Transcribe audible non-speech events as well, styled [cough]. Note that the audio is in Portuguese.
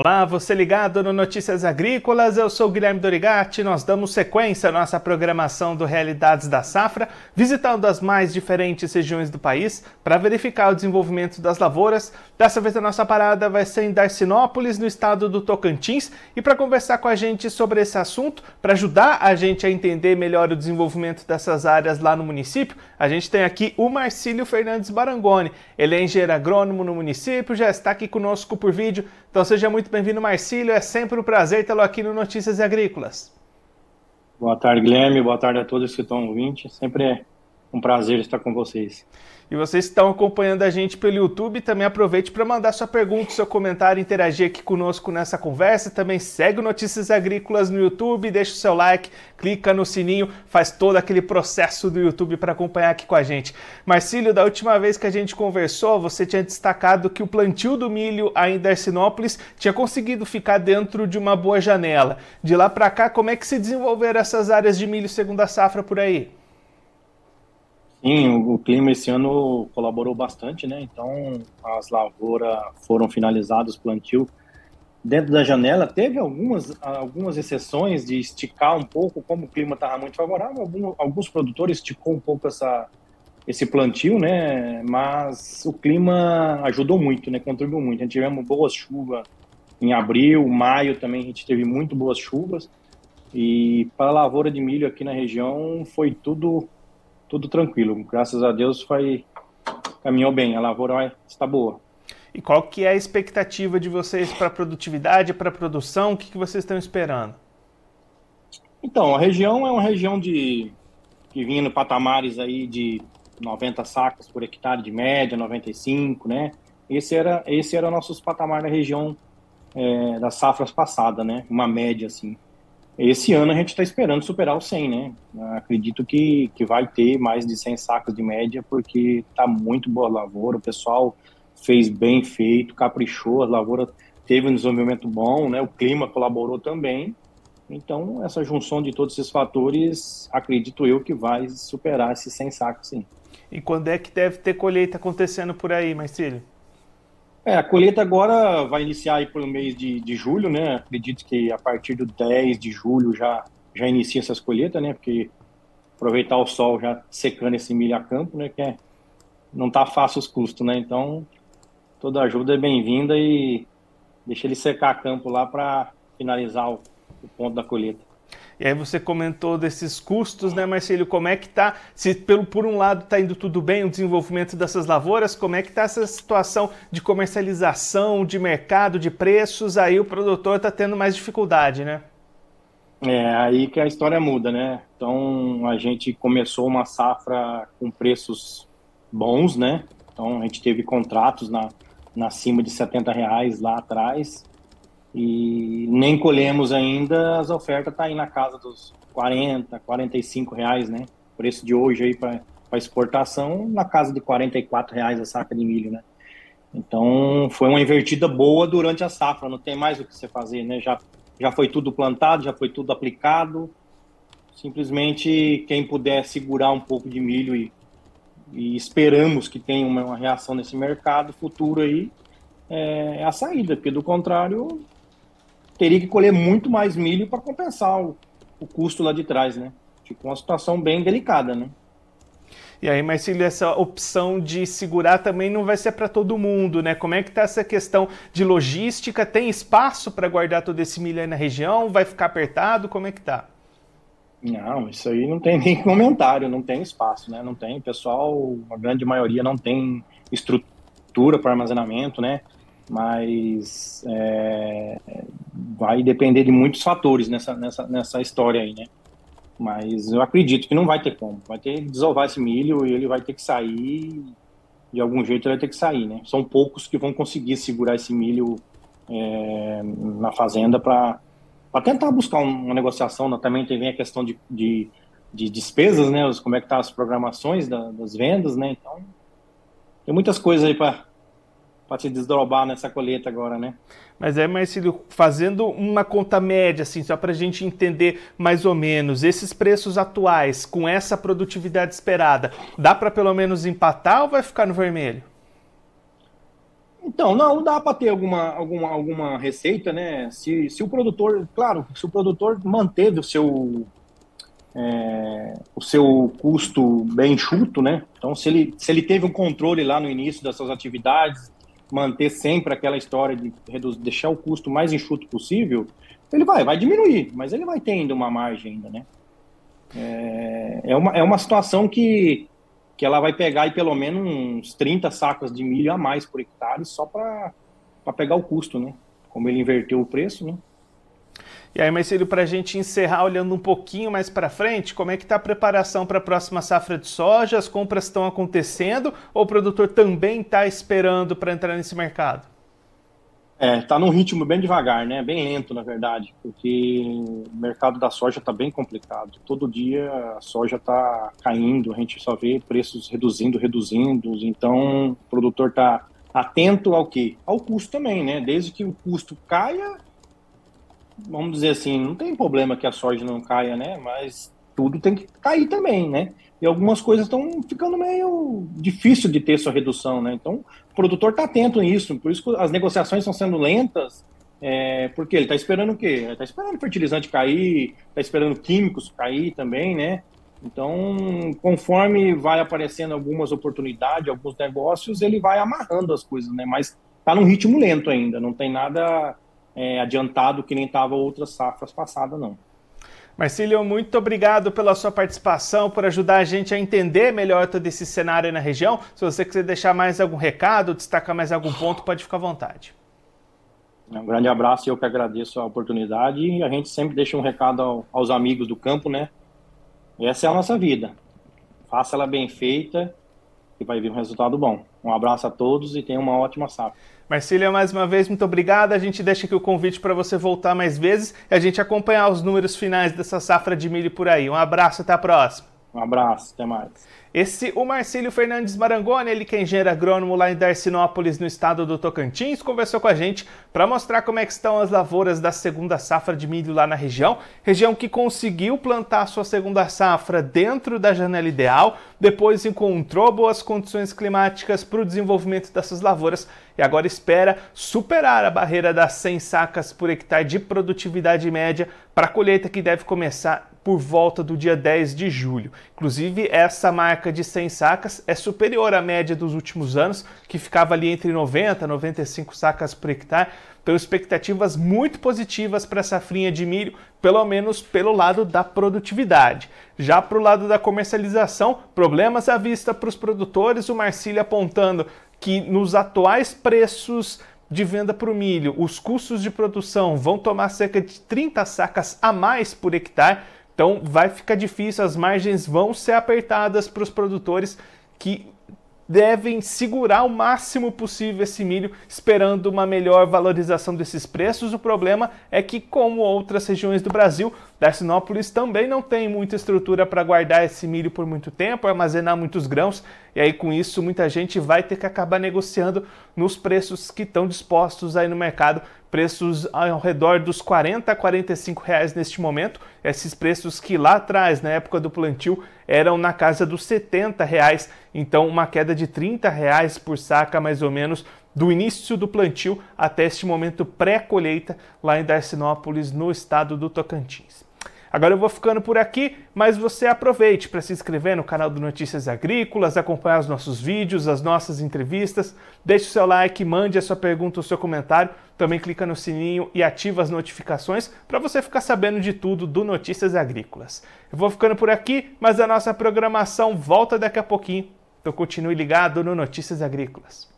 Olá, você ligado no Notícias Agrícolas, eu sou Guilherme Dorigati. Nós damos sequência à nossa programação do Realidades da Safra, visitando as mais diferentes regiões do país para verificar o desenvolvimento das lavouras. Dessa vez a nossa parada vai ser em Darcinópolis, no estado do Tocantins, e para conversar com a gente sobre esse assunto, para ajudar a gente a entender melhor o desenvolvimento dessas áreas lá no município, a gente tem aqui o Marcílio Fernandes Barangoni. Ele é engenheiro agrônomo no município, já está aqui conosco por vídeo, então seja muito bem-vindo, Marcílio. É sempre um prazer tê-lo aqui no Notícias Agrícolas. Boa tarde, Guilherme. Boa tarde a todos que estão ouvindo. Sempre é um prazer estar com vocês. E vocês estão acompanhando a gente pelo YouTube, também aproveite para mandar sua pergunta, seu comentário, interagir aqui conosco nessa conversa. Também segue Notícias Agrícolas no YouTube, deixa o seu like, clica no sininho, faz todo aquele processo do YouTube para acompanhar aqui com a gente. Marcílio, da última vez que a gente conversou, você tinha destacado que o plantio do milho aí em Darcinópolis tinha conseguido ficar dentro de uma boa janela. De lá para cá, como é que se desenvolveram essas áreas de milho segunda safra por aí? Sim, o, clima esse ano colaborou bastante, né? Então as lavouras foram finalizadas, plantio dentro da janela. Teve algumas, algumas exceções de esticar um pouco, como o clima estava muito favorável. Algum, alguns produtores esticou um pouco essa, esse plantio, né? Mas o clima ajudou muito, né? Contribuiu muito. A gente tivemos boas chuvas em abril, maio também a gente teve muito boas chuvas. E para a lavoura de milho aqui na região foi tudo tudo tranquilo. Graças a Deus foi caminhou bem, a lavoura está boa. E qual que é a expectativa de vocês para a produtividade, para a produção? O que, que vocês estão esperando? Então, a região é uma região de que vinha no patamares aí de 90 sacos por hectare de média, 95, né? Esse era esse era nossos patamar na região é, das safras passadas, né? Uma média assim. Esse ano a gente está esperando superar o 100, né? Acredito que, que vai ter mais de 100 sacos de média, porque está muito boa a lavoura, o pessoal fez bem feito, caprichou, a lavoura teve um desenvolvimento bom, né? O clima colaborou também. Então, essa junção de todos esses fatores, acredito eu que vai superar esses 100 sacos, sim. E quando é que deve ter colheita acontecendo por aí, Marcílio? É, a colheita agora vai iniciar aí pelo mês de, de julho, né? Acredito que a partir do 10 de julho já, já inicia essas colheitas, né? Porque aproveitar o sol já secando esse milho a campo, né? Que é, não tá fácil os custos, né? Então, toda ajuda é bem-vinda e deixa ele secar a campo lá para finalizar o, o ponto da colheita. E aí você comentou desses custos, né, Marcelo? Como é que está? Se pelo, por um lado está indo tudo bem o desenvolvimento dessas lavouras, como é que está essa situação de comercialização, de mercado, de preços? Aí o produtor está tendo mais dificuldade, né? É aí que a história muda, né? Então a gente começou uma safra com preços bons, né? Então a gente teve contratos na, na cima de 70 reais lá atrás e nem colhemos ainda, as ofertas tá aí na casa dos 40, 45 reais, né? Preço de hoje aí para exportação na casa de 44 reais a saca de milho, né? Então foi uma invertida boa durante a safra, não tem mais o que você fazer, né? Já, já foi tudo plantado, já foi tudo aplicado. Simplesmente quem puder segurar um pouco de milho e, e esperamos que tenha uma, uma reação nesse mercado futuro aí, é, é a saída, porque do contrário teria que colher muito mais milho para compensar o, o custo lá de trás, né? Ficou uma situação bem delicada, né? E aí, Marcílio, essa opção de segurar também não vai ser para todo mundo, né? Como é que está essa questão de logística? Tem espaço para guardar todo esse milho aí na região? Vai ficar apertado? Como é que tá? Não, isso aí não tem [laughs] nem comentário, não tem espaço, né? Não tem, pessoal, a grande maioria não tem estrutura para armazenamento, né? Mas é, vai depender de muitos fatores nessa, nessa, nessa história aí, né? Mas eu acredito que não vai ter como. Vai ter que desovar esse milho e ele vai ter que sair. De algum jeito ele vai ter que sair, né? São poucos que vão conseguir segurar esse milho é, na fazenda para tentar buscar uma negociação. Né? Também tem a questão de, de, de despesas, né? Como é que tá as programações da, das vendas, né? Então tem muitas coisas aí para para se desdobrar nessa colheita agora, né? Mas é, Marcílio, fazendo uma conta média, assim, só para a gente entender mais ou menos, esses preços atuais, com essa produtividade esperada, dá para pelo menos empatar ou vai ficar no vermelho? Então, não dá para ter alguma, alguma, alguma receita, né? Se, se o produtor, claro, se o produtor manteve o seu, é, o seu custo bem enxuto, né? Então, se ele, se ele teve um controle lá no início das suas atividades, manter sempre aquela história de reduzir, deixar o custo mais enxuto possível, ele vai, vai diminuir, mas ele vai ter ainda uma margem ainda, né? É, é, uma, é uma situação que, que ela vai pegar aí pelo menos uns 30 sacas de milho a mais por hectare só para pegar o custo, né? Como ele inverteu o preço, né? E aí, Marcelo, para a gente encerrar olhando um pouquinho mais para frente, como é que está a preparação para a próxima safra de soja? As compras estão acontecendo ou o produtor também está esperando para entrar nesse mercado? É, está num ritmo bem devagar, né? Bem lento, na verdade, porque o mercado da soja está bem complicado. Todo dia a soja está caindo, a gente só vê preços reduzindo, reduzindo. Então, o produtor está atento ao quê? Ao custo também, né? Desde que o custo caia, vamos dizer assim, não tem problema que a soja não caia, né? Mas tudo tem que cair também, né? E algumas coisas estão ficando meio difícil de ter sua redução, né? Então, o produtor está atento nisso, por isso que as negociações estão sendo lentas, é, porque ele está esperando o quê? Está esperando fertilizante cair, está esperando químicos cair também, né? Então, conforme vai aparecendo algumas oportunidades, alguns negócios, ele vai amarrando as coisas, né? Mas está num ritmo lento ainda, não tem nada é, adiantado que nem estava outras safras passadas, não. Marcílio, muito obrigado pela sua participação, por ajudar a gente a entender melhor todo esse cenário na região. Se você quiser deixar mais algum recado, destacar mais algum ponto, pode ficar à vontade. Um grande abraço e eu que agradeço a oportunidade. E a gente sempre deixa um recado aos amigos do campo, né? Essa é a nossa vida. Faça ela bem feita e vai vir um resultado bom. Um abraço a todos e tenha uma ótima safra. Marcília, mais uma vez, muito obrigado. A gente deixa aqui o convite para você voltar mais vezes e a gente acompanhar os números finais dessa safra de milho por aí. Um abraço, até a próxima. Um abraço, até mais. Esse, o Marcílio Fernandes Marangoni, ele que é engenheiro agrônomo lá em Darcinópolis, no estado do Tocantins, conversou com a gente para mostrar como é que estão as lavouras da segunda safra de milho lá na região. Região que conseguiu plantar sua segunda safra dentro da janela ideal, depois encontrou boas condições climáticas para o desenvolvimento dessas lavouras e agora espera superar a barreira das 100 sacas por hectare de produtividade média para a colheita que deve começar por volta do dia 10 de julho. Inclusive, essa marca de 100 sacas é superior à média dos últimos anos, que ficava ali entre 90 e 95 sacas por hectare. Então, expectativas muito positivas para essa safrinha de milho, pelo menos pelo lado da produtividade. Já para o lado da comercialização, problemas à vista para os produtores, o Marcílio apontando que nos atuais preços de venda para o milho, os custos de produção vão tomar cerca de 30 sacas a mais por hectare então vai ficar difícil, as margens vão ser apertadas para os produtores que devem segurar o máximo possível esse milho, esperando uma melhor valorização desses preços. O problema é que, como outras regiões do Brasil, Darcinópolis também não tem muita estrutura para guardar esse milho por muito tempo, armazenar muitos grãos, e aí com isso muita gente vai ter que acabar negociando nos preços que estão dispostos aí no mercado, preços ao redor dos 40 a 45 reais neste momento, esses preços que lá atrás, na época do plantio, eram na casa dos 70 reais, então uma queda de 30 reais por saca mais ou menos do início do plantio até este momento pré-colheita lá em Darcinópolis, no estado do Tocantins. Agora eu vou ficando por aqui, mas você aproveite para se inscrever no canal do Notícias Agrícolas, acompanhar os nossos vídeos, as nossas entrevistas, deixe o seu like, mande a sua pergunta ou seu comentário, também clica no sininho e ativa as notificações para você ficar sabendo de tudo do Notícias Agrícolas. Eu vou ficando por aqui, mas a nossa programação volta daqui a pouquinho, então continue ligado no Notícias Agrícolas.